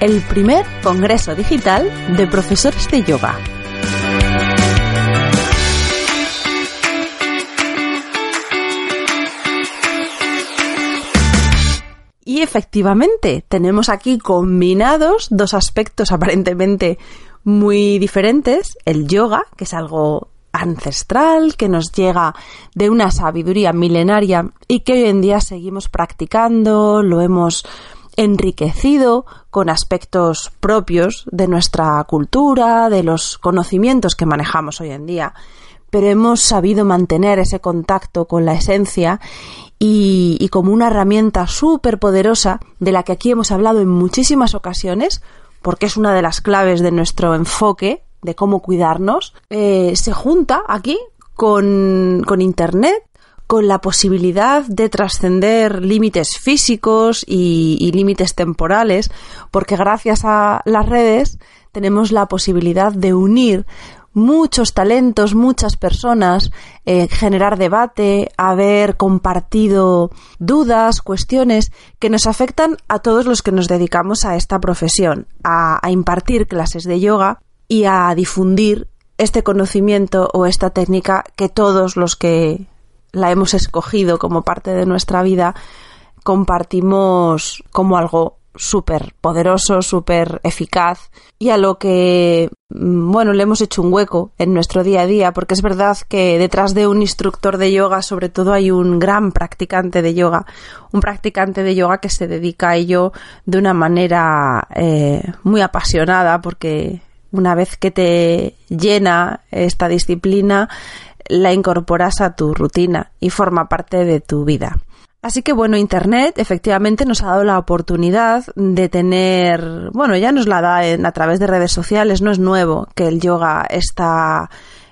el primer Congreso Digital de Profesores de Yoga. Y efectivamente, tenemos aquí combinados dos aspectos aparentemente muy diferentes. El yoga, que es algo ancestral, que nos llega de una sabiduría milenaria y que hoy en día seguimos practicando, lo hemos enriquecido con aspectos propios de nuestra cultura, de los conocimientos que manejamos hoy en día, pero hemos sabido mantener ese contacto con la esencia y, como una herramienta súper poderosa de la que aquí hemos hablado en muchísimas ocasiones, porque es una de las claves de nuestro enfoque de cómo cuidarnos, eh, se junta aquí con, con Internet con la posibilidad de trascender límites físicos y, límites temporales, porque gracias a las redes tenemos la posibilidad de unir muchos talentos, muchas personas, eh, generar debate, haber compartido dudas, cuestiones que nos afectan a todos los que nos dedicamos a esta profesión, a impartir clases de yoga y a difundir este conocimiento o esta técnica que todos los que la hemos escogido como parte de nuestra vida, compartimos como algo súper poderoso, súper eficaz y a lo que, mm, bueno, le hemos hecho un hueco en nuestro día a día, porque es verdad que detrás de un instructor de yoga, sobre todo, hay un gran practicante de yoga, un practicante de yoga que se dedica a ello de una manera eh, muy apasionada, porque una vez que te llena esta disciplina, la incorporas a tu rutina y forma parte de tu vida. Así que bueno, Internet efectivamente nos ha dado la oportunidad de tener, bueno, ya nos la da a través de redes sociales, no es nuevo que el yoga está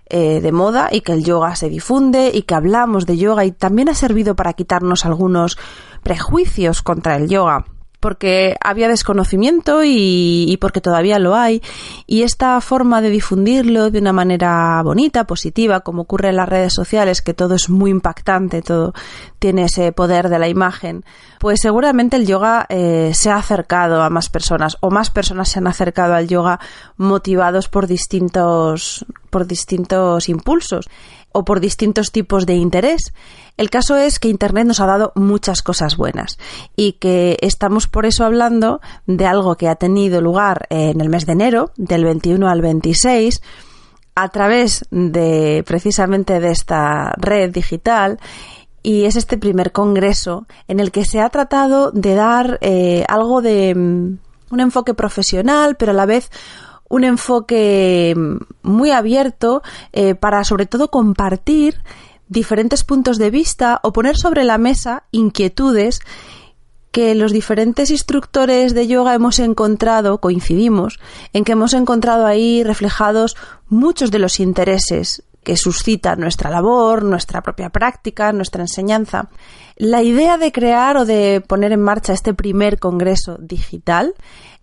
eh, de moda y que el yoga se difunde y que hablamos de yoga y también ha servido para quitarnos algunos prejuicios contra el yoga porque había desconocimiento y, porque todavía lo hay. Y esta forma de difundirlo de una manera bonita, positiva, como ocurre en las redes sociales, que todo es muy impactante, todo tiene ese poder de la imagen, pues seguramente el yoga eh, se ha acercado a más personas o más personas se han acercado al yoga motivados por distintos, por distintos impulsos o por distintos tipos de interés. El caso es que Internet nos ha dado muchas cosas buenas y que estamos por eso hablando de algo que ha tenido lugar en el mes de enero, del 21 al 26, a través de precisamente de esta red digital y es este primer congreso en el que se ha tratado de dar eh, algo de mm, un enfoque profesional, pero a la vez un enfoque muy abierto eh, para sobre todo compartir diferentes puntos de vista o poner sobre la mesa inquietudes que los diferentes instructores de yoga hemos encontrado, coincidimos, en que hemos encontrado ahí reflejados muchos de los intereses que suscita nuestra labor, nuestra propia práctica, nuestra enseñanza. La idea de crear o de poner en marcha este primer congreso digital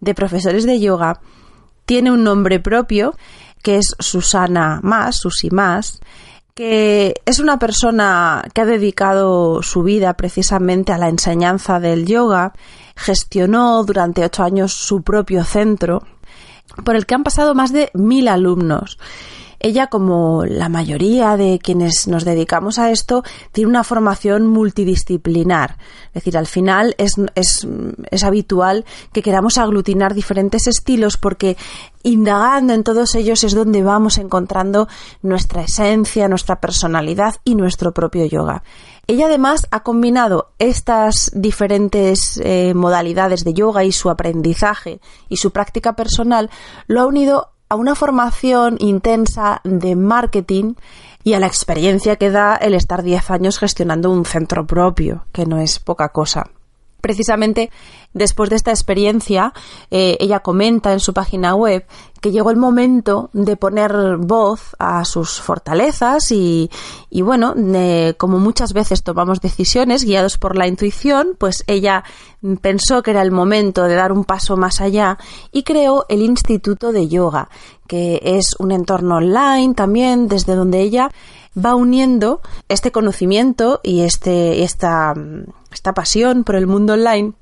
de profesores de yoga tiene un nombre propio, que es Susana Más, Susi Más, que es una persona que ha dedicado su vida precisamente a la enseñanza del yoga, gestionó durante ocho años su propio centro, por el que han pasado más de mil alumnos. Ella, como la mayoría de quienes nos dedicamos a esto, tiene una formación multidisciplinar. Es decir, al final es, es, es habitual que queramos aglutinar diferentes estilos porque indagando en todos ellos es donde vamos encontrando nuestra esencia, nuestra personalidad y nuestro propio yoga. Ella además ha combinado estas diferentes eh, modalidades de yoga y su aprendizaje y su práctica personal, lo ha unido a una formación intensa de marketing y a la experiencia que da el estar 10 años gestionando un centro propio, que no es poca cosa. Precisamente después de esta experiencia, eh, ella comenta en su página web que llegó el momento de poner voz a sus fortalezas y, bueno, como muchas veces tomamos decisiones guiados por la intuición, pues ella pensó que era el momento de dar un paso más allá y creó el Instituto de Yoga, que es un entorno online también desde donde ella va uniendo este conocimiento y este, esta, esta pasión por el mundo online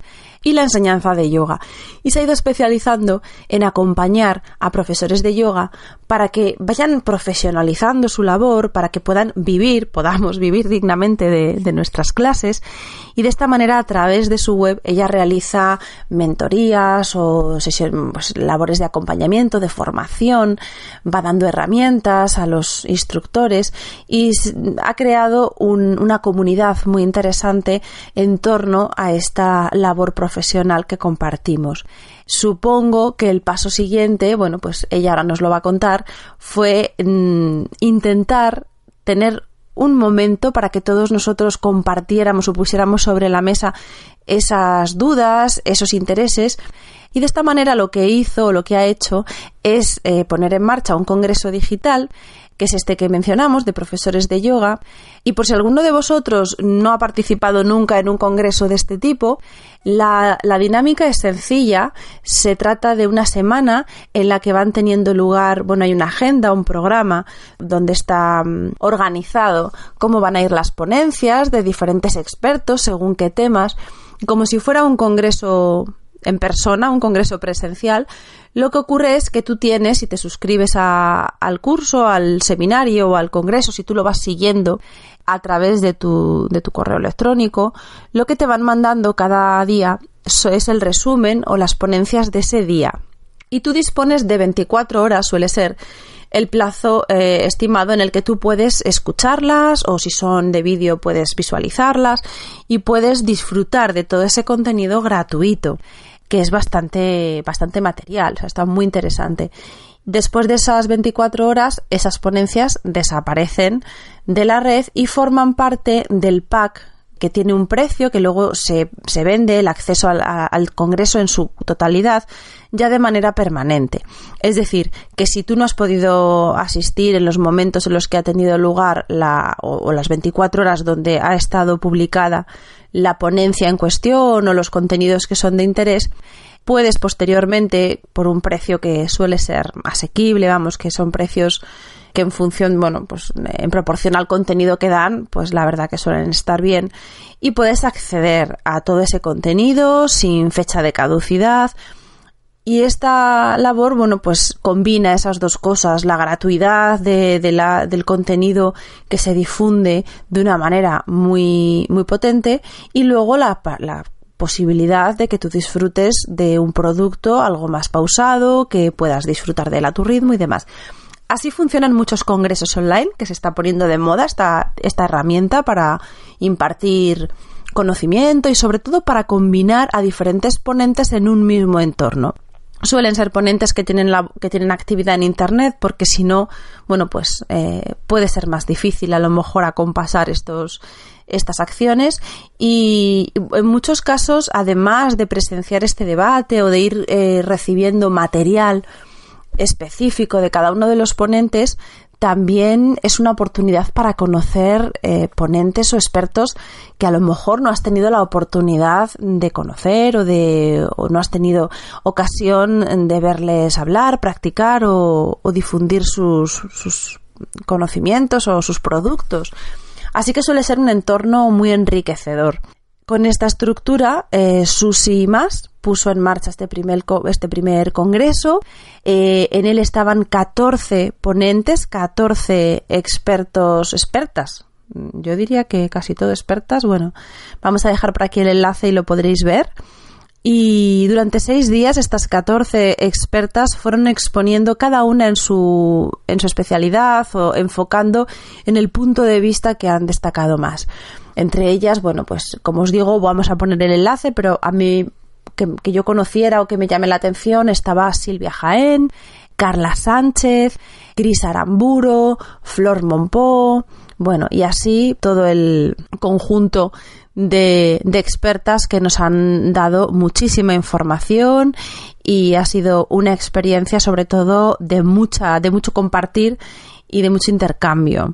y la enseñanza de yoga. Y se ha ido especializando en acompañar a profesores de yoga para que vayan profesionalizando su labor, para que puedan vivir, podamos vivir dignamente de, nuestras clases. Y de esta manera, a través de su web, ella realiza mentorías o pues, labores de acompañamiento, de formación, va dando herramientas a los instructores y ha creado una comunidad muy interesante en torno a esta labor profesional profesional que compartimos. Supongo que el paso siguiente, bueno, pues ella ahora nos lo va a contar, fue mm, intentar tener un momento para que todos nosotros compartiéramos o pusiéramos sobre la mesa esas dudas, esos intereses. Y de esta manera lo que hizo, lo que ha hecho, es eh, poner en marcha un congreso digital que es este que mencionamos, de profesores de yoga. Y por si alguno de vosotros no ha participado nunca en un congreso de este tipo, la, dinámica es sencilla. Se trata de una semana en la que van teniendo lugar, bueno, hay una agenda, un programa donde está mm, organizado cómo van a ir las ponencias de diferentes expertos según qué temas, como si fuera un congreso en persona, un congreso presencial, lo que ocurre es que tú tienes, si te suscribes al curso, al seminario o al congreso, si tú lo vas siguiendo a través de tu, de tu correo electrónico, lo que te van mandando cada día es el resumen o las ponencias de ese día. Y tú dispones de 24 horas, suele ser el plazo eh, estimado en el que tú puedes escucharlas o si son de vídeo puedes visualizarlas y puedes disfrutar de todo ese contenido gratuito que es bastante, bastante material, o sea, está muy interesante. Después de esas 24 horas, esas ponencias desaparecen de la red y forman parte del pack que tiene un precio que luego se, se vende el acceso al, al, Congreso en su totalidad ya de manera permanente. Es decir, que si tú no has podido asistir en los momentos en los que ha tenido lugar la, o las 24 horas donde ha estado publicada la ponencia en cuestión o los contenidos que son de interés, puedes posteriormente, por un precio que suele ser asequible, vamos, que son precios que en función, bueno, pues en proporción al contenido que dan, pues la verdad que suelen estar bien. Y puedes acceder a todo ese contenido sin fecha de caducidad, y esta labor, bueno, pues combina esas dos cosas, la gratuidad de, la, del contenido que se difunde de una manera muy, muy potente y luego la, la posibilidad de que tú disfrutes de un producto algo más pausado, que puedas disfrutar de él a tu ritmo y demás. Así funcionan muchos congresos online, que se está poniendo de moda esta, esta herramienta para impartir conocimiento y sobre todo para combinar a diferentes ponentes en un mismo entorno suelen ser ponentes que tienen la, que tienen actividad en internet porque si no bueno pues eh, puede ser más difícil a lo mejor acompasar estos estas acciones. Y en muchos casos además de presenciar este debate o de ir eh, recibiendo material específico de cada uno de los ponentes también es una oportunidad para conocer eh, ponentes o expertos que a lo mejor no has tenido la oportunidad de conocer o de no has tenido ocasión de verles hablar, practicar o, o difundir sus, sus conocimientos o sus productos. Así que suele ser un entorno muy enriquecedor Con esta estructura, eh, Susi y más puso en marcha este primer, este primer congreso. Eh, en él estaban 14 ponentes, 14 expertos, expertas. Yo diría que casi todo expertas. Bueno, vamos a dejar por aquí el enlace y lo podréis ver. Y durante seis días estas 14 expertas fueron exponiendo cada una en su, en su especialidad o enfocando en el punto de vista que han destacado más. Entre ellas, bueno, pues como os digo, vamos a poner el enlace, pero a mí que, yo conociera o que me llame la atención estaba Silvia Jaén, Carla Sánchez, Cris Aramburo, Flor Monpó, bueno, y así todo el conjunto de, de, expertas que nos han dado muchísima información y ha sido una experiencia sobre todo de mucha, de mucho compartir y de mucho intercambio.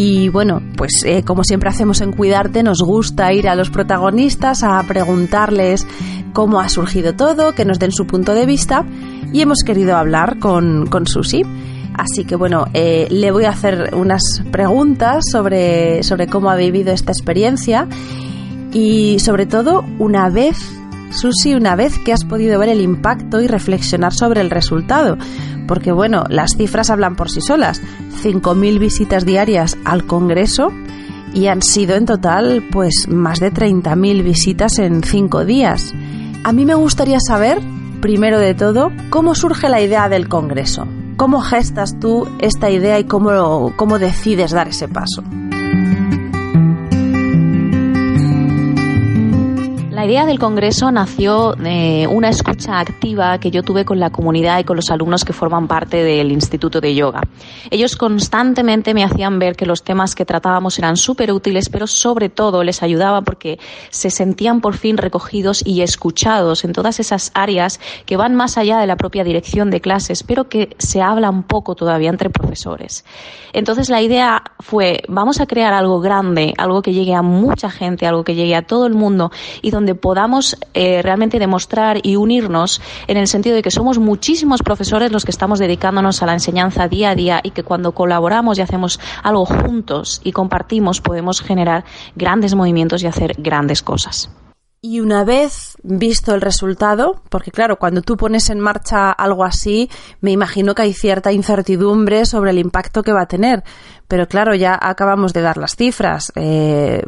Y bueno, pues eh, como siempre hacemos en Cuidarte, nos gusta ir a los protagonistas a preguntarles cómo ha surgido todo, que nos den su punto de vista y hemos querido hablar con, con Susi. Así que bueno, eh, le voy a hacer unas preguntas sobre, sobre cómo ha vivido esta experiencia y sobre todo una vez, Susi, una vez que has podido ver el impacto y reflexionar sobre el resultado. Porque bueno, las cifras hablan por sí solas. 5.000 visitas diarias al Congreso y han sido en total pues más de 30.000 visitas en 5 días. A mí me gustaría saber primero de todo, ¿cómo surge la idea del Congreso? ¿Cómo gestas tú esta idea y cómo, cómo decides dar ese paso? La idea del Congreso nació de una escucha activa que yo tuve con la comunidad y con los alumnos que forman parte del Instituto de Yoga. Ellos constantemente me hacían ver que los temas que tratábamos eran súper útiles, pero sobre todo les ayudaba porque se sentían por fin recogidos y escuchados en todas esas áreas que van más allá de la propia dirección de clases, pero que se hablan poco todavía entre profesores. Entonces la idea fue, vamos a crear algo grande, algo que llegue a mucha gente, algo que llegue a todo el mundo y donde podamos eh, realmente demostrar y unirnos en el sentido de que somos muchísimos profesores los que estamos dedicándonos a la enseñanza día a día y que cuando colaboramos y hacemos algo juntos y compartimos podemos generar grandes movimientos y hacer grandes cosas. Y una vez visto el resultado, porque claro, cuando tú pones en marcha algo así, me imagino que hay cierta incertidumbre sobre el impacto que va a tener. Pero claro, ya acabamos de dar las cifras. Eh,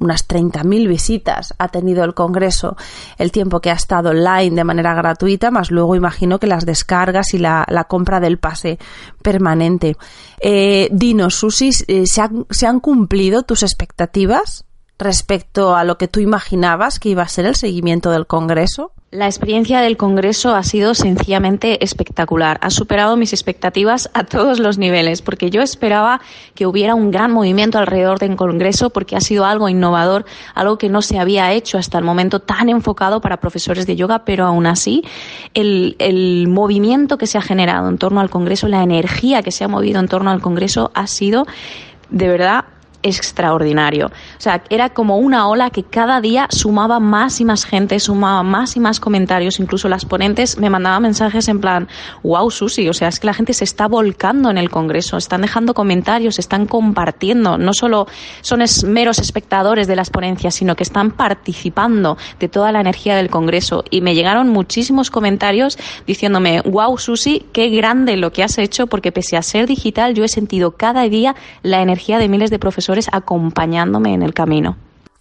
unas 30.000 visitas ha tenido el Congreso el tiempo que ha estado online de manera gratuita, más luego imagino que las descargas y la, compra del pase permanente. Eh, dinos, Susi, eh, ¿se han cumplido tus expectativas respecto a lo que tú imaginabas que iba a ser el seguimiento del Congreso? La experiencia del Congreso ha sido sencillamente espectacular. Ha superado mis expectativas a todos los niveles, porque yo esperaba que hubiera un gran movimiento alrededor del Congreso, porque ha sido algo innovador, algo que no se había hecho hasta el momento tan enfocado para profesores de yoga, pero aún así el, el movimiento que se ha generado en torno al Congreso, la energía que se ha movido en torno al Congreso ha sido de verdad extraordinario. O sea, era como una ola que cada día sumaba más y más gente, sumaba más y más comentarios. Incluso las ponentes me mandaban mensajes en plan, wow, Susi, o sea, es que la gente se está volcando en el Congreso, están dejando comentarios, están compartiendo. No solo son meros espectadores de las ponencias, sino que están participando de toda la energía del Congreso. Y me llegaron muchísimos comentarios diciéndome, wow, Susi, qué grande lo que has hecho, porque pese a ser digital, yo he sentido cada día la energía de miles de profesores acompañándome en el camino.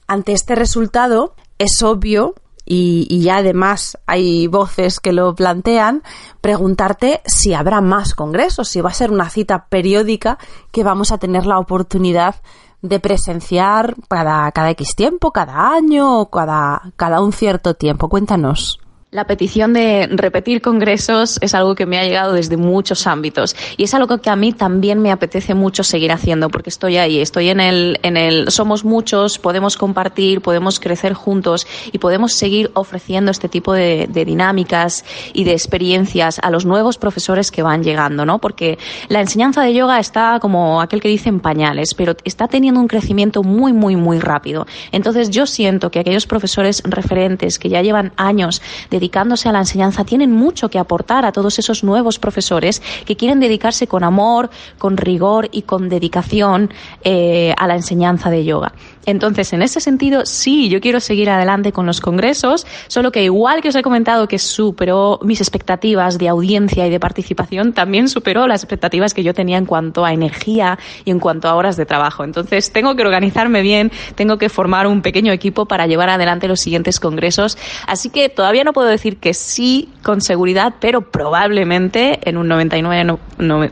Ante este resultado, es obvio y, ya además hay voces que lo plantean, preguntarte si habrá más congresos, si va a ser una cita periódica que vamos a tener la oportunidad de presenciar cada, cada X tiempo, cada año o cada, cada un cierto tiempo. Cuéntanos. La petición de repetir congresos es algo que me ha llegado desde muchos ámbitos y es algo que a mí también me apetece mucho seguir haciendo porque estoy ahí, estoy en el, en el, somos muchos, podemos compartir, podemos crecer juntos y podemos seguir ofreciendo este tipo de, dinámicas y de experiencias a los nuevos profesores que van llegando, ¿no? Porque la enseñanza de yoga está como aquel que dice en pañales, pero está teniendo un crecimiento muy, muy, muy rápido. Entonces yo siento que aquellos profesores referentes que ya llevan años de dedicándose a la enseñanza, tienen mucho que aportar a todos esos nuevos profesores que quieren dedicarse con amor, con rigor y con dedicación eh, a la enseñanza de yoga. Entonces, en ese sentido, sí, yo quiero seguir adelante con los congresos, solo que igual que os he comentado que superó mis expectativas de audiencia y de participación, también superó las expectativas que yo tenía en cuanto a energía y en cuanto a horas de trabajo. Entonces, tengo que organizarme bien, tengo que formar un pequeño equipo para llevar adelante los siguientes congresos. Así que todavía no puedo decir que sí con seguridad, pero probablemente en un 99,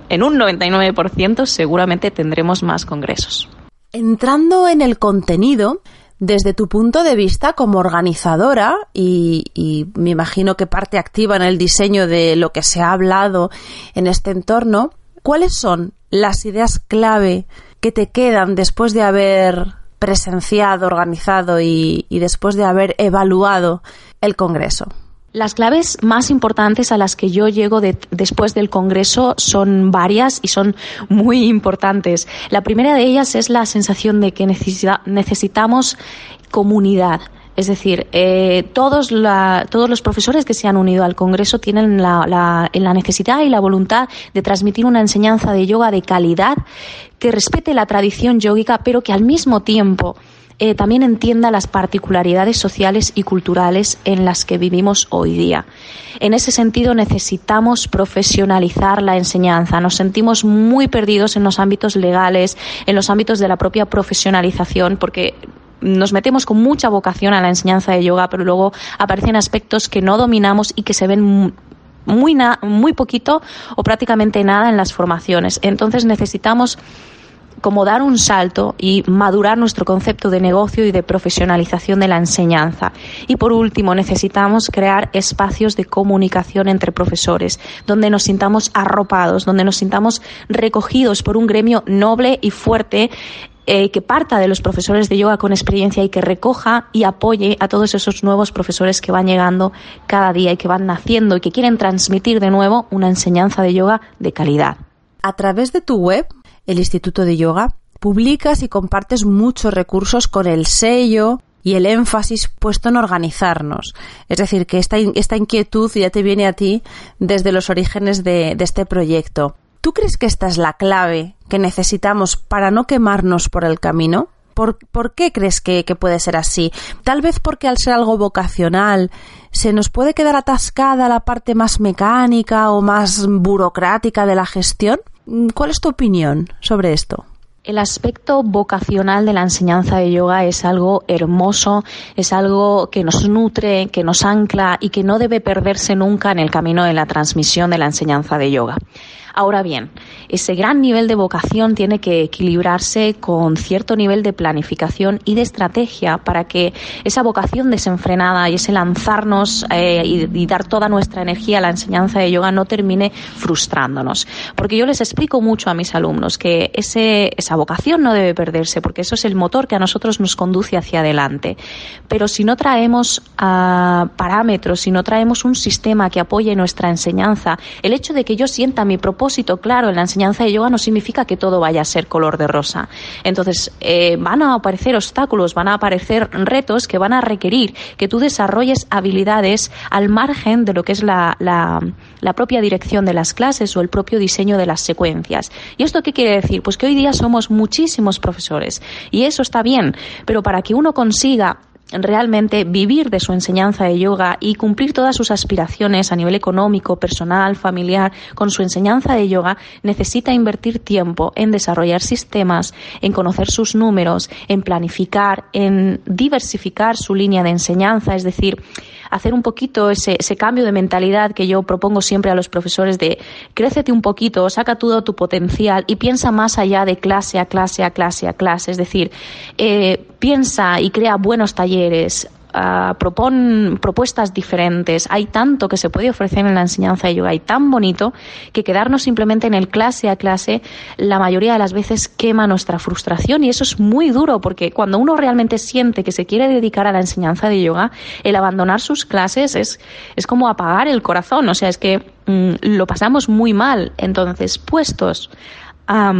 en un 99% seguramente tendremos más congresos. Entrando en el contenido, desde tu punto de vista como organizadora y, me imagino que parte activa en el diseño de lo que se ha hablado en este entorno, ¿cuáles son las ideas clave que te quedan después de haber presenciado, organizado y después de haber evaluado el Congreso? Las claves más importantes a las que yo llego después del Congreso son varias y son muy importantes. La primera de ellas es la sensación de que necesitamos comunidad. Es decir, eh, todos, todos los profesores que se han unido al Congreso tienen la, la necesidad y la voluntad de transmitir una enseñanza de yoga de calidad que respete la tradición yógica, pero que al mismo tiempo eh, también entienda las particularidades sociales y culturales en las que vivimos hoy día. En ese sentido, necesitamos profesionalizar la enseñanza. Nos sentimos muy perdidos en los ámbitos legales, en los ámbitos de la propia profesionalización, porque nos metemos con mucha vocación a la enseñanza de yoga, pero luego aparecen aspectos que no dominamos y que se ven muy, muy poquito o prácticamente nada en las formaciones. Entonces necesitamos como dar un salto y madurar nuestro concepto de negocio y de profesionalización de la enseñanza. Y por último, necesitamos crear espacios de comunicación entre profesores, donde nos sintamos arropados, donde nos sintamos recogidos por un gremio noble y fuerte eh, que parta de los profesores de yoga con experiencia y que recoja y apoye a todos esos nuevos profesores que van llegando cada día y que van naciendo y que quieren transmitir de nuevo una enseñanza de yoga de calidad. A través de tu web el Instituto de Yoga, publicas y compartes muchos recursos con el sello y el énfasis puesto en organizarnos. Es decir, que esta, esta inquietud ya te viene a ti desde los orígenes de, este proyecto. ¿Tú crees que esta es la clave que necesitamos para no quemarnos por el camino? ¿Por, qué crees que, que, puede ser así? Tal vez porque al ser algo vocacional se nos puede quedar atascada la parte más mecánica o más burocrática de la gestión. Mm, ¿Cuál es tu opinión sobre esto? El aspecto vocacional de la enseñanza de yoga es algo hermoso, es algo que nos nutre, que nos ancla y que no debe perderse nunca en el camino de la transmisión de la enseñanza de yoga. Ahora bien, ese gran nivel de vocación tiene que equilibrarse con cierto nivel de planificación y de estrategia para que esa vocación desenfrenada y ese lanzarnos eh, y, dar toda nuestra energía a la enseñanza de yoga no termine frustrándonos. Porque yo les explico mucho a mis alumnos que esa vocación no debe perderse porque eso es el motor que a nosotros nos conduce hacia adelante. Pero si no traemos ah, parámetros, si no traemos un sistema que apoye nuestra enseñanza, el hecho de que yo sienta mi propósito claro en la enseñanza de yoga no significa que todo vaya a ser color de rosa. Entonces, eh, van a aparecer obstáculos, van a aparecer retos que van a requerir que tú desarrolles habilidades al margen de lo que es la, propia dirección de las clases o el propio diseño de las secuencias. ¿Y esto qué quiere decir? Pues que hoy día somos muchísimos profesores y eso está bien, pero para que uno consiga realmente vivir de su enseñanza de yoga y cumplir todas sus aspiraciones a nivel económico, personal, familiar, con su enseñanza de yoga, necesita invertir tiempo en desarrollar sistemas, en conocer sus números, en planificar, en diversificar su línea de enseñanza, es decir, hacer un poquito ese, ese cambio de mentalidad que yo propongo siempre a los profesores de crécete un poquito, saca todo tu potencial y piensa más allá de clase a clase a clase a clase. Es decir, eh, piensa y crea buenos talleres, uh, propon propuestas diferentes. Hay tanto que se puede ofrecer en la enseñanza de yoga y tan bonito que quedarnos simplemente en el clase a clase la mayoría de las veces quema nuestra frustración y eso es muy duro porque cuando uno realmente siente que se quiere dedicar a la enseñanza de yoga, el abandonar sus clases es, es como apagar el corazón. O sea, es que mm, lo pasamos muy mal. Entonces, puestos a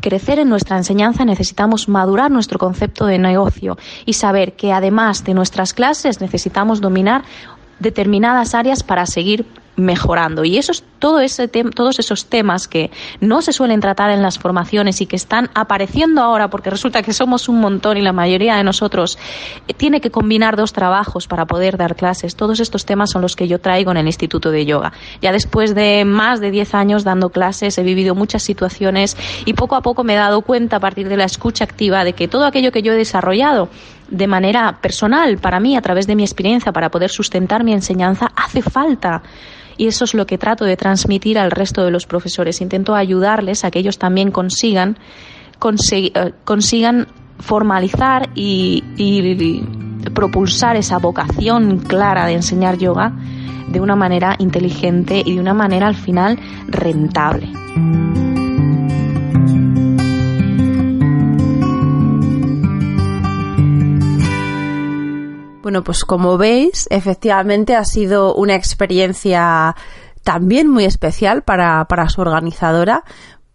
crecer en nuestra enseñanza necesitamos madurar nuestro concepto de negocio y saber que además de nuestras clases necesitamos dominar determinadas áreas para seguir mejorando. Y eso es todo ese todos esos temas que no se suelen tratar en las formaciones y que están apareciendo ahora porque resulta que somos un montón y la mayoría de nosotros eh, tiene que combinar dos trabajos para poder dar clases. Todos estos temas son los que yo traigo en el Instituto de Yoga. Ya después de más de 10 años dando clases he vivido muchas situaciones y poco a poco me he dado cuenta a partir de la escucha activa de que todo aquello que yo he desarrollado de manera personal para mí a través de mi experiencia para poder sustentar mi enseñanza hace falta y eso es lo que trato de transmitir al resto de los profesores. Intento ayudarles a que ellos también consigan, eh, consigan formalizar y, y propulsar esa vocación clara de enseñar yoga de una manera inteligente y de una manera al final rentable. Bueno, pues como veis, efectivamente ha sido una experiencia también muy especial para, para su organizadora.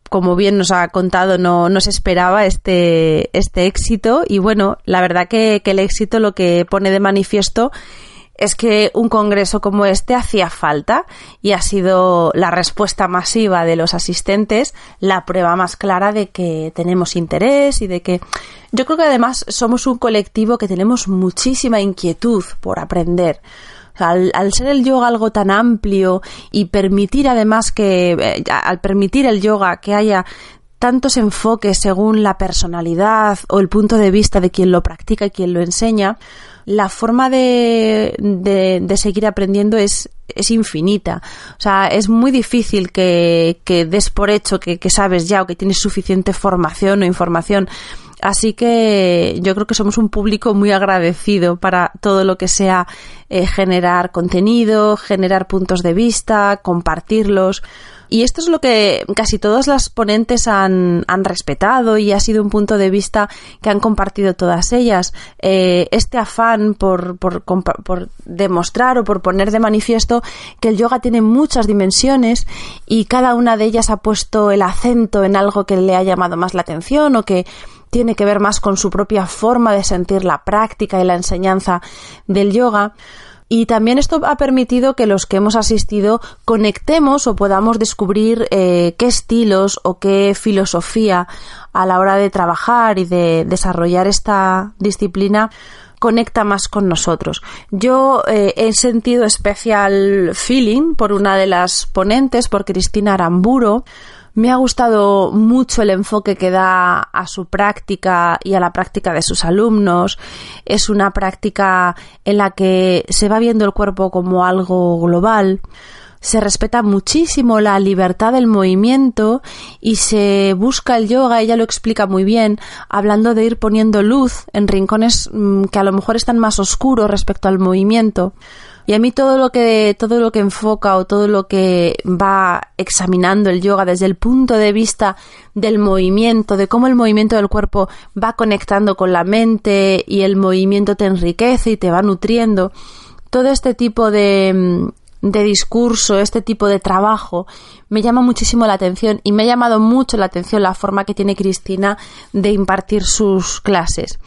Como bien nos ha contado, no, no se esperaba este, este éxito y bueno, la verdad que, que el éxito lo que pone de manifiesto es que un congreso como este hacía falta y ha sido la respuesta masiva de los asistentes la prueba más clara de que tenemos interés y de que yo creo que además somos un colectivo que tenemos muchísima inquietud por aprender. al, ser el yoga algo tan amplio y permitir además que, eh, al permitir el yoga que haya tantos enfoques según la personalidad o el punto de vista de quien lo practica y quien lo enseña, la forma de, de, seguir aprendiendo es, es infinita. O sea, es muy difícil que, que des por hecho que, que sabes ya o que tienes suficiente formación o información. Así que yo creo que somos un público muy agradecido para todo lo que sea eh, generar contenido, generar puntos de vista, compartirlos. Y esto es lo que casi todas las ponentes han, han respetado y ha sido un punto de vista que han compartido todas ellas. Eh, este afán por, por, por demostrar o por poner de manifiesto que el yoga tiene muchas dimensiones y cada una de ellas ha puesto el acento en algo que le ha llamado más la atención o que tiene que ver más con su propia forma de sentir la práctica y la enseñanza del yoga. Y también esto ha permitido que los que hemos asistido conectemos o podamos descubrir eh, qué estilos o qué filosofía a la hora de trabajar y de desarrollar esta disciplina conecta más con nosotros. Yo eh, he sentido especial feeling por una de las ponentes, por Cristina Aramburo, me ha gustado mucho el enfoque que da a su práctica y a la práctica de sus alumnos. Es una práctica en la que se va viendo el cuerpo como algo global se respeta muchísimo la libertad del movimiento y se busca el yoga, ella lo explica muy bien, hablando de ir poniendo luz en rincones mm, que a lo mejor están más oscuros respecto al movimiento. Y a mí todo lo que, todo lo que enfoca o todo lo que va examinando el yoga desde el punto de vista del movimiento, de cómo el movimiento del cuerpo va conectando con la mente y el movimiento te enriquece y te va nutriendo, todo este tipo de, de discurso, este tipo de trabajo, me llama muchísimo la atención y me ha llamado mucho la atención la forma que tiene Cristina de impartir sus clases.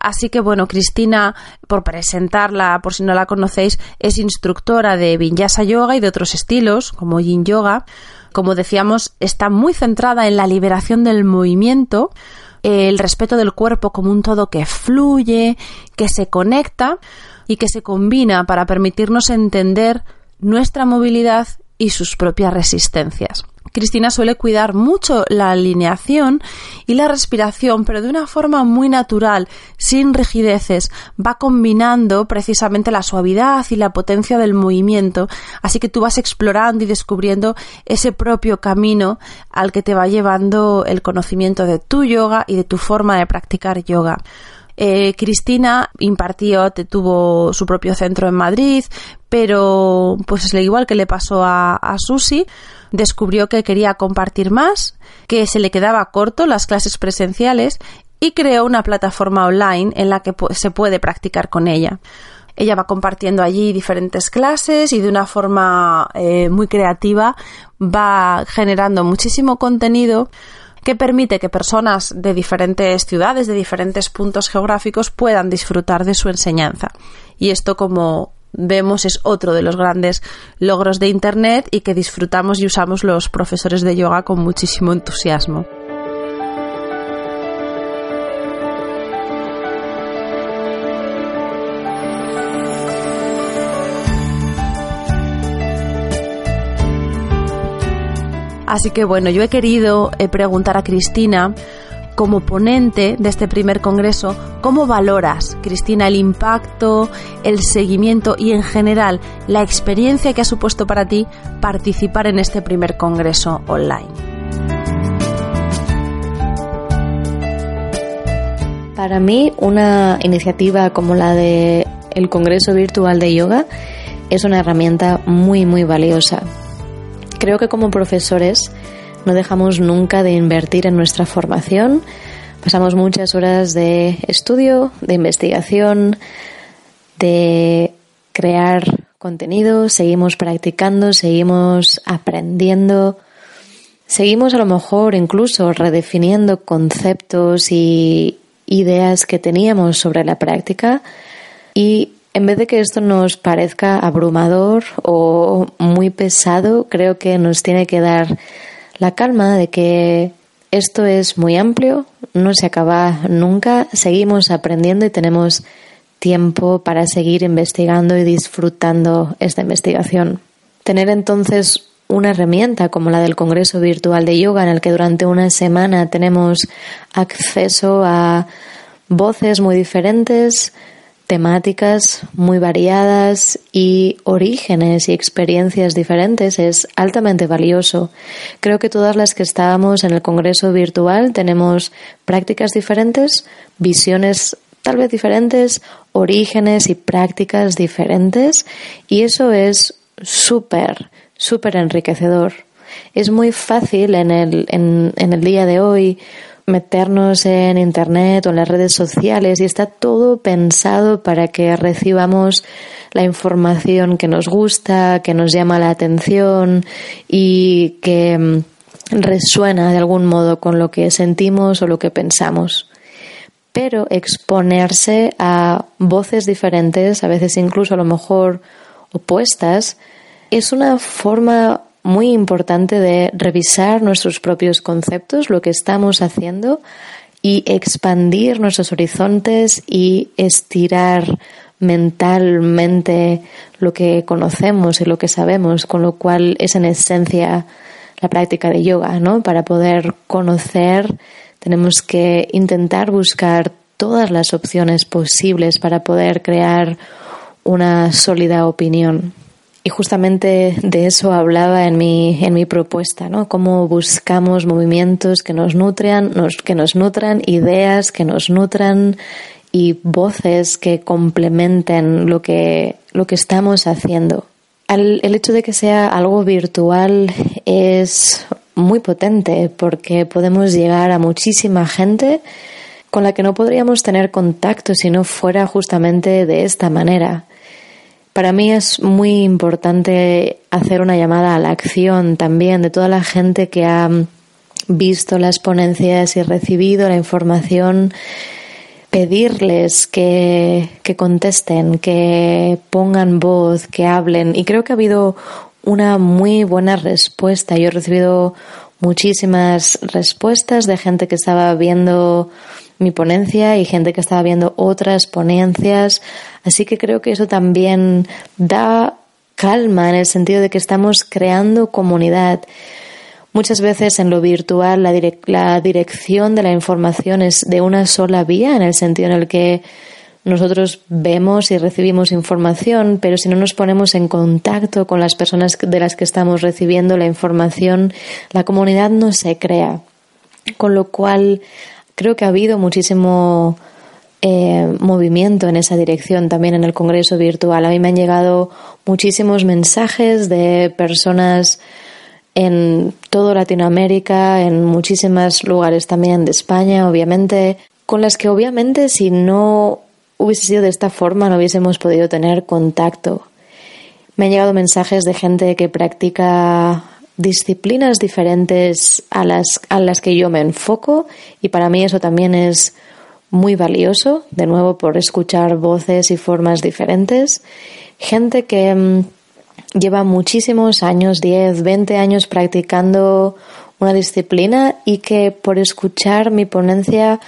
Así que bueno, Cristina, por presentarla, por si no la conocéis, es instructora de Vinyasa Yoga y de otros estilos, como Yin Yoga. Como decíamos, está muy centrada en la liberación del movimiento, el respeto del cuerpo como un todo que fluye, que se conecta y que se combina para permitirnos entender nuestra movilidad y sus propias resistencias. Cristina suele cuidar mucho la alineación y la respiración, pero de una forma muy natural, sin rigideces. Va combinando precisamente la suavidad y la potencia del movimiento, así que tú vas explorando y descubriendo ese propio camino al que te va llevando el conocimiento de tu yoga y de tu forma de practicar yoga. Eh, Cristina impartió, tuvo su propio centro en Madrid, pero pues igual que le pasó a, a Susi, descubrió que quería compartir más, que se le quedaba corto las clases presenciales y creó una plataforma online en la que se puede practicar con ella. Ella va compartiendo allí diferentes clases y de una forma eh, muy creativa va generando muchísimo contenido que permite que personas de diferentes ciudades, de diferentes puntos geográficos puedan disfrutar de su enseñanza. Y esto, como vemos es otro de los grandes logros de Internet y que disfrutamos y usamos los profesores de yoga con muchísimo entusiasmo. Así que bueno, yo he querido eh, preguntar a Cristina, como ponente de este primer congreso, ¿cómo valoras, Cristina, el impacto, el seguimiento y en general la experiencia que ha supuesto para ti participar en este primer congreso online? Para mí, una iniciativa como la de el Congreso Virtual de Yoga es una herramienta muy, muy valiosa Creo que como profesores no dejamos nunca de invertir en nuestra formación. Pasamos muchas horas de estudio, de investigación, de crear contenido, seguimos practicando, seguimos aprendiendo, seguimos a lo mejor incluso redefiniendo conceptos y ideas que teníamos sobre la práctica. Y en vez de que esto nos parezca abrumador o muy pesado, creo que nos tiene que dar la calma de que esto es muy amplio, no se acaba nunca, seguimos aprendiendo y tenemos tiempo para seguir investigando y disfrutando esta investigación. Tener entonces una herramienta como la del Congreso Virtual de Yoga en el que durante una semana tenemos acceso a voces muy diferentes, temáticas muy variadas y orígenes y experiencias diferentes es altamente valioso. Creo que todas las que estábamos en el Congreso virtual tenemos prácticas diferentes, visiones tal vez diferentes, orígenes y prácticas diferentes y eso es súper, súper enriquecedor. Es muy fácil en el, en, en el día de hoy meternos en Internet o en las redes sociales y está todo pensado para que recibamos la información que nos gusta, que nos llama la atención y que mm, resuena de algún modo con lo que sentimos o lo que pensamos. Pero exponerse a voces diferentes, a veces incluso a lo mejor opuestas, es una forma muy importante de revisar nuestros propios conceptos, lo que estamos haciendo y expandir nuestros horizontes y estirar mentalmente lo que conocemos y lo que sabemos, con lo cual es en esencia la práctica de yoga, ¿no? Para poder conocer tenemos que intentar buscar todas las opciones posibles para poder crear una sólida opinión. Y justamente de eso hablaba en mi, en mi propuesta, ¿no? Cómo buscamos movimientos que nos nutran, que nos nutran, ideas que nos nutran y voces que complementen lo que, lo que estamos haciendo. el hecho de que sea algo virtual es muy potente porque podemos llegar a muchísima gente con la que no podríamos tener contacto si no fuera justamente de esta manera. Para mí es muy importante hacer una llamada a la acción también de toda la gente que ha visto las ponencias y recibido la información, pedirles que, que contesten, que pongan voz, que hablen. Y creo que ha habido una muy buena respuesta. Yo he recibido muchísimas respuestas de gente que estaba viendo mi ponencia y gente que estaba viendo otras ponencias. Así que creo que eso también da calma en el sentido de que estamos creando comunidad. Muchas veces en lo virtual la, dirección de la información es de una sola vía, en el sentido en el que nosotros vemos y recibimos información, pero si no nos ponemos en contacto con las personas de las que estamos recibiendo la información, la comunidad no se crea. Con lo cual creo que ha habido muchísimo eh, movimiento en esa dirección también en el Congreso virtual. A mí me han llegado muchísimos mensajes de personas en toda Latinoamérica, en muchísimos lugares también de España, obviamente, con las que obviamente si no hubiese sido de esta forma no hubiésemos podido tener contacto. Me han llegado mensajes de gente que practica disciplinas diferentes a las, a las que yo me enfoco y para mí eso también es muy valioso, de nuevo por escuchar voces y formas diferentes. gente que mm, lleva muchísimos años, 10, 20 años practicando una disciplina y que por escuchar mi ponencia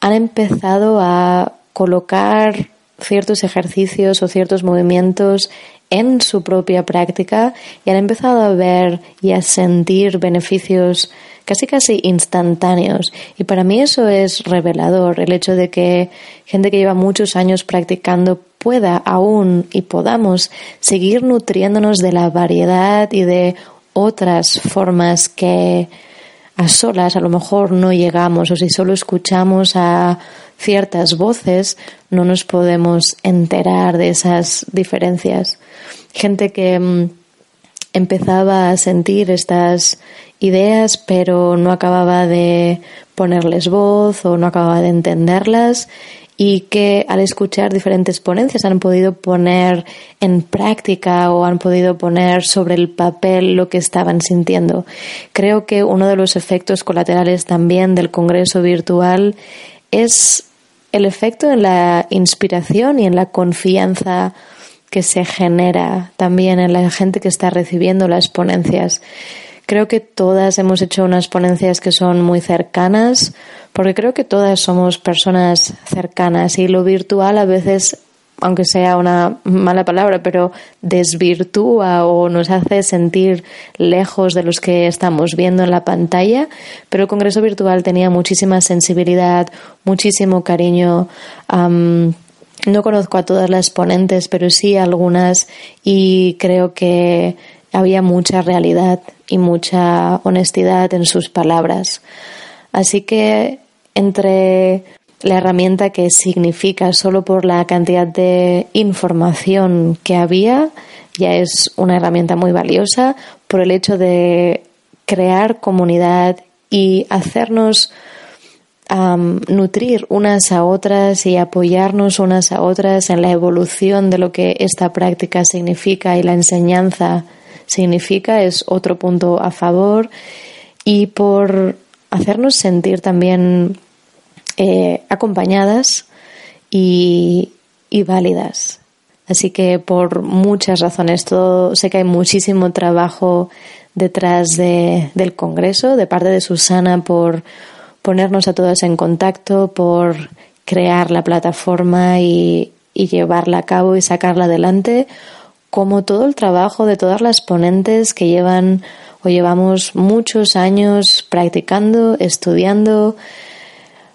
han empezado a colocar ciertos ejercicios o ciertos movimientos en su propia práctica y han empezado a ver y a sentir beneficios casi casi instantáneos. Y para mí eso es revelador, el hecho de que gente que lleva muchos años practicando pueda aún y podamos seguir nutriéndonos de la variedad y de otras formas que a solas a lo mejor no llegamos o si solo escuchamos a ciertas voces no nos podemos enterar de esas diferencias. Gente que mm, empezaba a sentir estas ideas pero no acababa de ponerles voz o no acababa de entenderlas y que al escuchar diferentes ponencias han podido poner en práctica o han podido poner sobre el papel lo que estaban sintiendo. Creo que uno de los efectos colaterales también del Congreso virtual es el efecto en la inspiración y en la confianza que se genera también en la gente que está recibiendo las ponencias. Creo que todas hemos hecho unas ponencias que son muy cercanas, porque creo que todas somos personas cercanas y lo virtual a veces, aunque sea una mala palabra, pero desvirtúa o nos hace sentir lejos de los que estamos viendo en la pantalla. Pero el Congreso Virtual tenía muchísima sensibilidad, muchísimo cariño. No conozco a todas las ponentes, pero sí algunas y creo que había mucha realidad y mucha honestidad en sus palabras. Así que entre la herramienta que significa solo por la cantidad de información que había, ya es una herramienta muy valiosa por el hecho de crear comunidad y hacernos nutrir unas a otras y apoyarnos unas a otras en la evolución de lo que esta práctica significa y la enseñanza significa, es otro punto a favor y por hacernos sentir también eh, acompañadas y, válidas. Así que por muchas razones, todo, sé que hay muchísimo trabajo detrás del Congreso, de parte de Susana, por ponernos a todas en contacto, por crear la plataforma y, llevarla a cabo y sacarla adelante, como todo el trabajo de todas las ponentes que llevan o llevamos muchos años practicando, estudiando,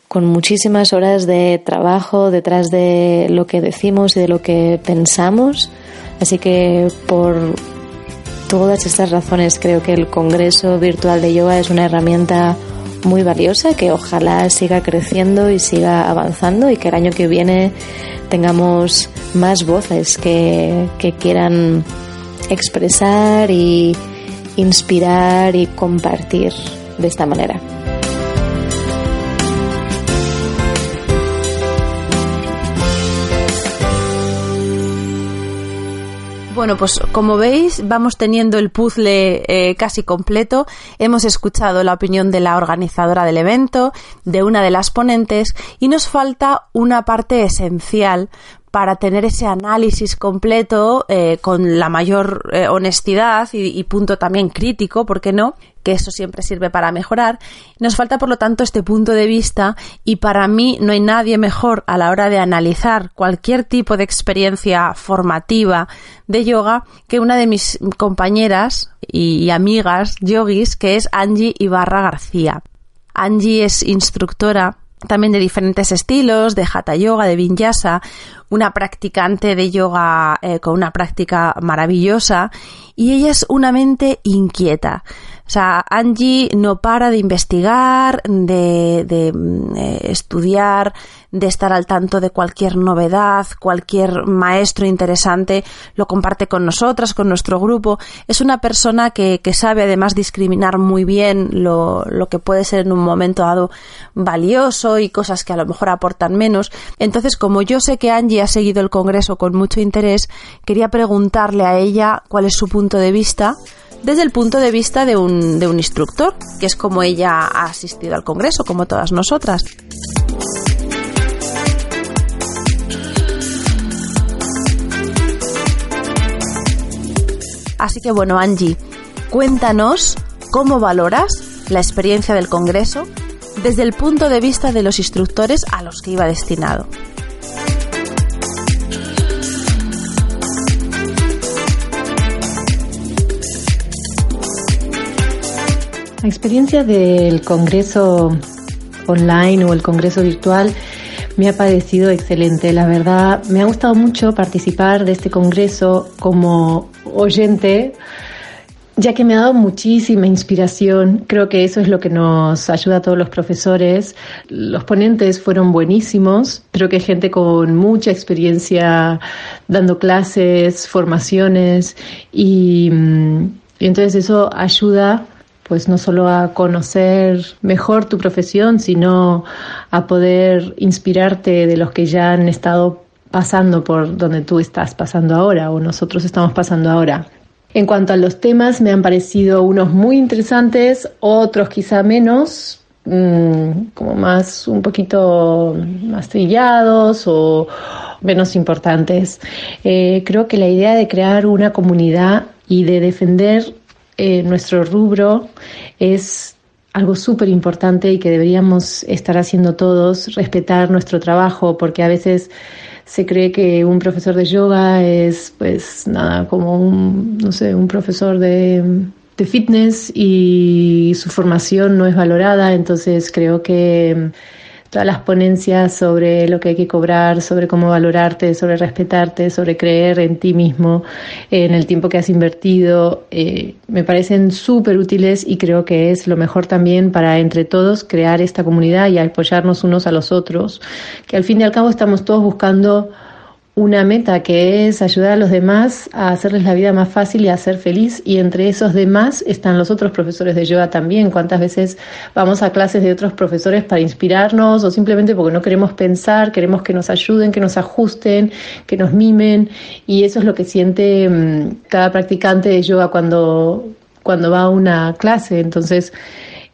con muchísimas horas de trabajo detrás de lo que decimos y de lo que pensamos. Así que por todas estas razones creo que el Congreso Virtual de Yoga es una herramienta muy valiosa que ojalá siga creciendo y siga avanzando y que el año que viene tengamos más voces que, que quieran expresar y inspirar y compartir de esta manera. Bueno, pues como veis, vamos teniendo el puzzle eh, casi completo. Hemos escuchado la opinión de la organizadora del evento, de una de las ponentes, y nos falta una parte esencial para tener ese análisis completo eh, con la mayor eh, honestidad y, punto también crítico, ¿por qué no? Que eso siempre sirve para mejorar. Nos falta, por lo tanto, este punto de vista y para mí no hay nadie mejor a la hora de analizar cualquier tipo de experiencia formativa de yoga que una de mis compañeras y amigas yogis, que es Angie Ibarra García. Angie es instructora también de diferentes estilos, de hatha yoga, de vinyasa, una practicante de yoga eh, con una práctica maravillosa y ella es una mente inquieta. O sea, Angie no para de investigar, de, mm, eh, estudiar, de estar al tanto de cualquier novedad, cualquier maestro interesante, lo comparte con nosotras, con nuestro grupo. Es una persona que, que sabe además discriminar muy bien lo, lo, que puede ser en un momento dado valioso y cosas que a lo mejor aportan menos. Entonces, como yo sé que Angie ha seguido el Congreso con mucho interés, quería preguntarle a ella cuál es su punto de vista desde el punto de vista de un, de un instructor, que es como ella ha asistido al Congreso, como todas nosotras. Así que bueno, Angie, cuéntanos cómo valoras la experiencia del Congreso desde el punto de vista de los instructores a los que iba destinado. La experiencia del Congreso online o el Congreso virtual me ha parecido excelente. La verdad, me ha gustado mucho participar de este Congreso como oyente ya que me ha dado muchísima inspiración. Creo que eso es lo que nos ayuda a todos los profesores. Los ponentes fueron buenísimos. Creo que gente con mucha experiencia dando clases, formaciones y, mm, y entonces eso ayuda pues no solo a conocer mejor tu profesión, sino a poder inspirarte de los que ya han estado pasando por donde tú estás pasando ahora o nosotros estamos pasando ahora. En cuanto a los temas, me han parecido unos muy interesantes, otros quizá menos, mm, como más un poquito más trillados o menos importantes. Eh, creo que la idea de crear una comunidad y de defender eh, nuestro rubro es algo súper importante y que deberíamos estar haciendo todos, respetar nuestro trabajo, porque a veces se cree que un profesor de yoga es pues nada como un no sé un profesor de, de fitness y su formación no es valorada. Entonces creo que todas las ponencias sobre lo que hay que cobrar, sobre cómo valorarte, sobre respetarte, sobre creer en ti mismo, en el tiempo que has invertido, eh, me parecen súper útiles y creo que es lo mejor también para entre todos crear esta comunidad y apoyarnos unos a los otros, que al fin y al cabo estamos todos buscando una meta que es ayudar a los demás a hacerles la vida más fácil y a ser feliz. Y entre esos demás están los otros profesores de yoga también. ¿Cuántas veces vamos a clases de otros profesores para inspirarnos o simplemente porque no queremos pensar, queremos que nos ayuden, que nos ajusten, que nos mimen? Y eso es lo que siente mm, cada practicante de yoga cuando, cuando va a una clase. Entonces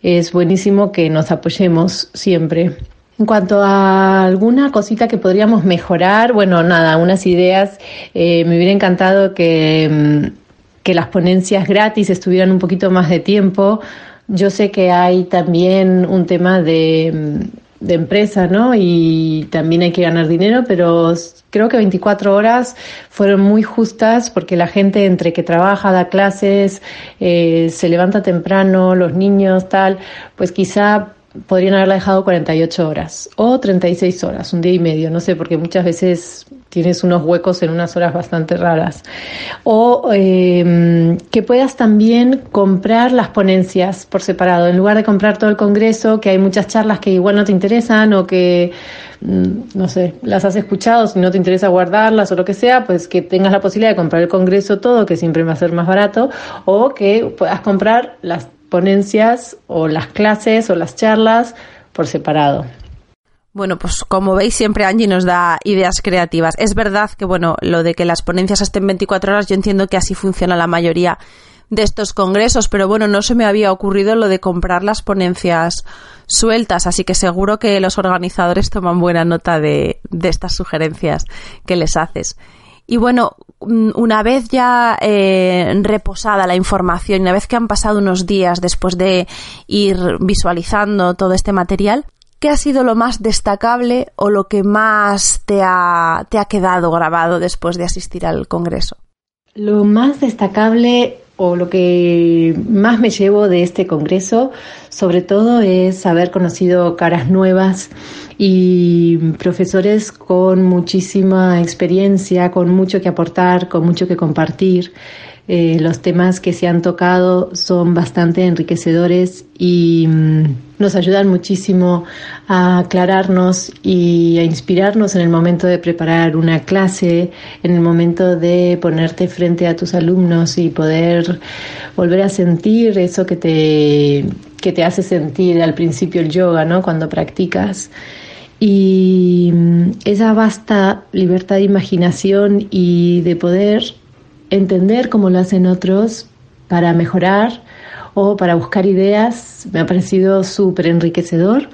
es buenísimo que nos apoyemos siempre. En cuanto a alguna cosita que podríamos mejorar, bueno, nada, unas ideas. Eh, me hubiera encantado que, mm, que las ponencias gratis estuvieran un poquito más de tiempo. Yo sé que hay también un tema de, mm, de empresa, ¿no? Y también hay que ganar dinero, pero creo que 24 horas fueron muy justas porque la gente entre que trabaja, da clases, eh, se levanta temprano, los niños, tal, pues quizá podrían haberla dejado 48 horas o 36 horas, un día y medio, no sé, porque muchas veces tienes unos huecos en unas horas bastante raras. O em, que puedas también comprar las ponencias por separado, en lugar de comprar todo el congreso, que hay muchas charlas que igual no te interesan o que, mm, no sé, las has escuchado, si no te interesa guardarlas o lo que sea, pues que tengas la posibilidad de comprar el congreso todo, que siempre va a ser más barato, o que puedas comprar las ponencias o las clases o las charlas por separado. Bueno, pues como veis, siempre Angie nos da ideas creativas. Es verdad que, bueno, lo de que las ponencias estén 24 horas, yo entiendo que así funciona la mayoría de estos congresos, pero bueno, no se me había ocurrido lo de comprar las ponencias sueltas, así que seguro que los organizadores toman buena nota de, de estas sugerencias que les haces. Y bueno, mm, una vez ya eh, reposada la información, una vez que han pasado unos días después de ir visualizando todo este material, ¿qué ha sido lo más destacable o lo que más te ha, te ha quedado grabado después de asistir al Congreso? Lo más destacable o lo que más me llevo de este Congreso, sobre todo, es haber conocido caras nuevas y profesores con muchísima experiencia, con mucho que aportar, con mucho que compartir. Eh, los temas que se han tocado son bastante enriquecedores y mm, nos ayudan muchísimo a aclararnos y a inspirarnos en el momento de preparar una clase, en el momento de ponerte frente a tus alumnos y poder volver a sentir eso que te, que te hace sentir al principio el yoga, ¿no? Cuando practicas y mm, esa vasta libertad de imaginación y de poder entender cómo lo hacen otros para mejorar o para buscar ideas me ha parecido súper enriquecedor.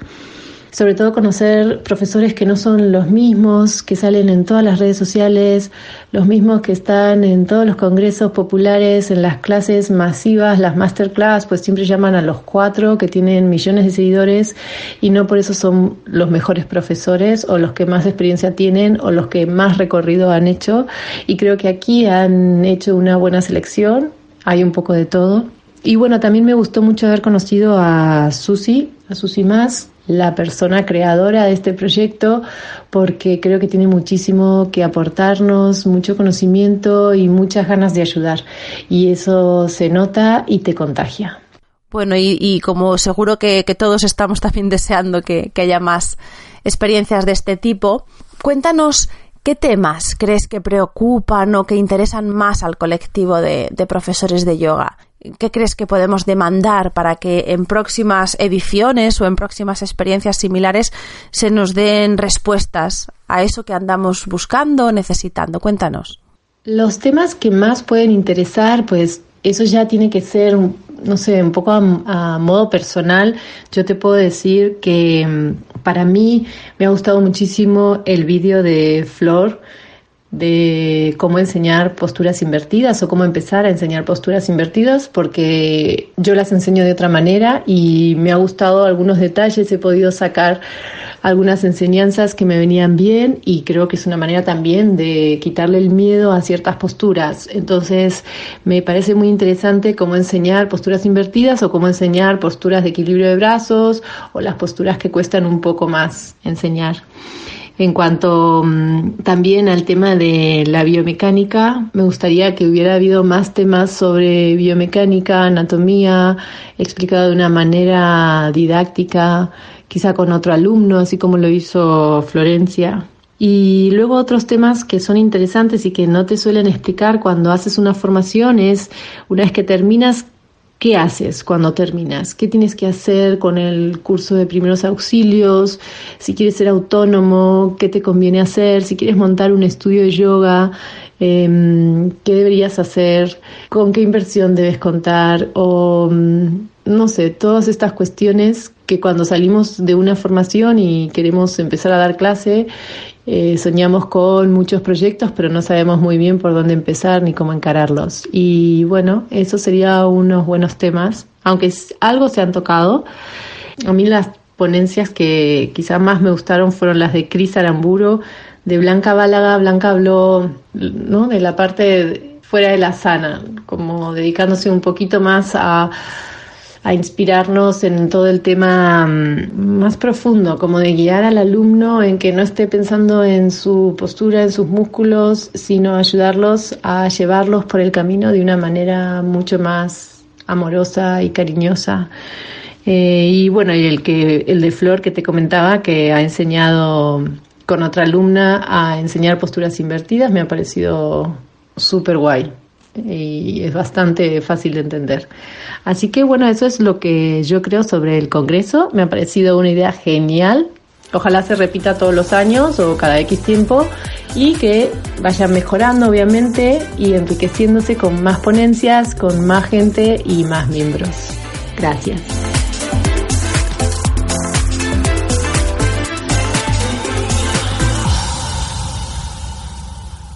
Sobre todo conocer profesores que no son los mismos, que salen en todas las redes sociales, los mismos que están en todos los congresos populares, en las clases masivas, las masterclass, pues siempre llaman a los cuatro que tienen millones de seguidores y no por eso son los mejores profesores o los que más experiencia tienen o los que más recorrido han hecho. Y creo que aquí han hecho una buena selección, hay un poco de todo. Y bueno, también me gustó mucho haber conocido a Susi, a Susi Más, la persona creadora de este proyecto porque creo que tiene muchísimo que aportarnos, mucho conocimiento y muchas ganas de ayudar. Y eso se nota y te contagia. Bueno, y, como seguro que, todos estamos también deseando que, haya más experiencias de este tipo, cuéntanos qué temas crees que preocupan o que interesan más al colectivo de profesores de yoga. ¿Qué crees que podemos demandar para que en próximas ediciones o en próximas experiencias similares se nos den respuestas a eso que andamos buscando necesitando? Cuéntanos. Los temas que más pueden interesar, pues eso ya tiene que ser, no sé, un poco a, modo personal. Yo te puedo decir que mm, para mí me ha gustado muchísimo el vídeo de Flor de cómo enseñar posturas invertidas o cómo empezar a enseñar posturas invertidas porque yo las enseño de otra manera y me ha gustado algunos detalles, he podido sacar algunas enseñanzas que me venían bien y creo que es una manera también de quitarle el miedo a ciertas posturas. Entonces me parece muy interesante cómo enseñar posturas invertidas o cómo enseñar posturas de equilibrio de brazos o las posturas que cuestan un poco más enseñar. En cuanto mm, también al tema de la biomecánica, me gustaría que hubiera habido más temas sobre biomecánica, anatomía, explicado de una manera didáctica, quizá con otro alumno, así como lo hizo Florencia. Y luego otros temas que son interesantes y que no te suelen explicar cuando haces una formación es, una vez que terminas, ¿Qué haces cuando terminas? ¿Qué tienes que hacer con el curso de primeros auxilios? Si quieres ser autónomo, ¿qué te conviene hacer? Si quieres montar un estudio de yoga, em, ¿qué deberías hacer? ¿Con qué inversión debes contar? O mm, no sé, todas estas cuestiones que cuando salimos de una formación y queremos empezar a dar clase eh, soñamos con muchos proyectos, pero no sabemos muy bien por dónde empezar ni cómo encararlos. Y bueno, eso sería unos buenos temas, aunque algo se han tocado. A mí las ponencias que quizás más me gustaron fueron las de Cris Aramburo, de Blanca Bálaga. Blanca habló ¿no? de la parte fuera de la sana, como dedicándose un poquito más a a inspirarnos en todo el tema mm, más profundo, como de guiar al alumno en que no esté pensando en su postura, en sus músculos, sino ayudarlos a llevarlos por el camino de una manera mucho más amorosa y cariñosa. Eh, y bueno, y el que el de Flor que te comentaba que ha enseñado con otra alumna a enseñar posturas invertidas me ha parecido súper guay y es bastante fácil de entender. Así que bueno, eso es lo que yo creo sobre el Congreso. Me ha parecido una idea genial. Ojalá se repita todos los años o cada X tiempo y que vayan mejorando obviamente y enriqueciéndose con más ponencias, con más gente y más miembros. Gracias.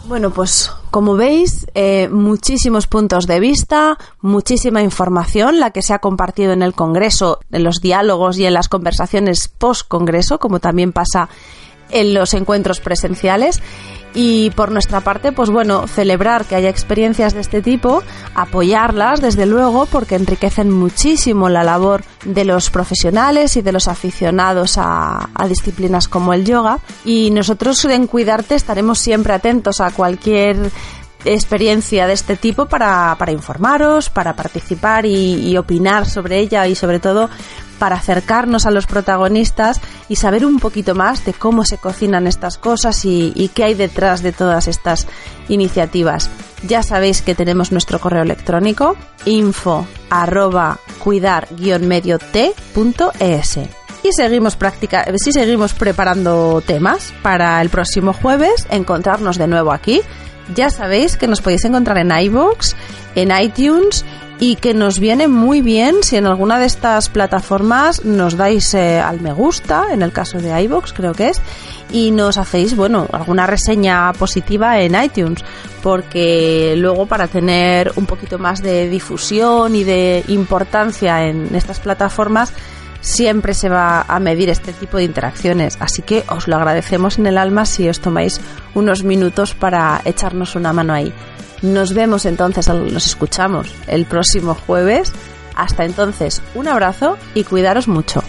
Bueno, pues como veis, eh, muchísimos puntos de vista, muchísima información, la que se ha compartido en el Congreso, en los diálogos y en las conversaciones post-Congreso, como también pasa los encuentros presenciales. Y por nuestra parte, pues bueno, celebrar que haya experiencias de este tipo, apoyarlas desde luego porque enriquecen muchísimo la labor de los profesionales y de los aficionados a, disciplinas como el yoga. Y nosotros en Cuidarte estaremos siempre atentos a cualquier experiencia de este tipo para, para informaros, para participar y, y, opinar sobre ella y sobre todo para acercarnos a los protagonistas y saber un poquito más de cómo se cocinan estas cosas y, qué hay detrás de todas estas iniciativas. Ya sabéis que tenemos nuestro correo electrónico info arroba cuidar medio t.es y seguimos practica si seguimos preparando temas para el próximo jueves encontrarnos de nuevo aquí ya sabéis que nos podéis encontrar en iVoox, en iTunes y que nos viene muy bien si en alguna de estas plataformas nos dais eh, al me gusta, en el caso de iBox creo que es, y nos hacéis, bueno, alguna reseña positiva en iTunes, porque luego para tener un poquito más de difusión y de importancia en estas plataformas, siempre se va a medir este tipo de interacciones. Así que os lo agradecemos en el alma si os tomáis unos minutos para echarnos una mano ahí. Nos vemos entonces, nos escuchamos el próximo jueves. Hasta entonces, un abrazo y cuidaros mucho.